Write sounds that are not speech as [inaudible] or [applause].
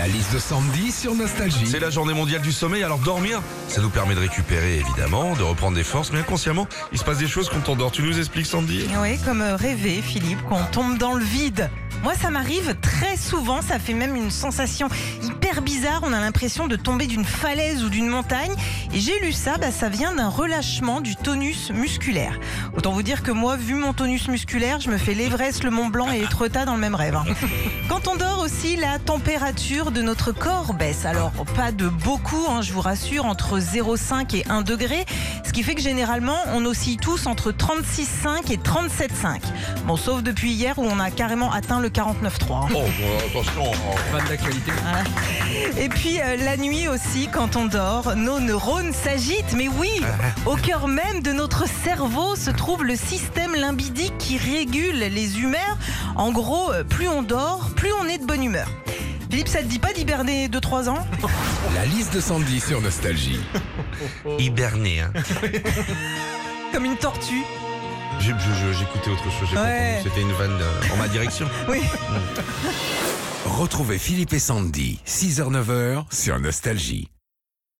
La liste de Sandy sur Nostalgie. C'est la journée mondiale du sommeil, alors dormir, ça nous permet de récupérer évidemment, de reprendre des forces, mais inconsciemment, il se passe des choses quand on dort. Tu nous expliques Sandy? Oui, comme euh, rêver, Philippe, quand on tombe dans le vide. Moi, ça m'arrive très souvent, ça fait même une sensation hyper bizarre. On a l'impression de tomber d'une falaise ou d'une montagne. Et j'ai lu ça, bah, ça vient d'un relâchement du tonus musculaire. Autant vous dire que moi, vu mon tonus musculaire, je me fais l'Everest, le Mont Blanc et Etretat dans le même rêve. hein. [laughs] Quand on dort aussi, la température de notre corps baisse. Alors, pas de beaucoup, hein, je vous rassure, entre 0,5 et 1 degré. Ce qui fait que généralement, on oscille tous entre 36,5 et 37,5. Bon, sauf depuis hier où on a carrément atteint le 49,3. hein. Oh, bon, attention Pas d'actualité. Voilà. Et puis euh, la nuit aussi, quand on dort, nos neurones s'agitent. Mais oui, au cœur même de notre cerveau se trouve le système limbidique qui régule les humeurs. En gros, euh, plus on dort, plus on est de bonne humeur. Philippe, ça te dit pas d'hiberner 2-3 ans [laughs] La liste de Sandy sur Nostalgie. [laughs] Hiberné, hein. [laughs] Comme une tortue J'ai- je- je- J'écoutais autre chose, j'ai pas Ouais. entendu. C'était une vanne euh, en ma direction. Oui. Retrouvez Philippe et Sandy, 6h-9h sur Nostalgie.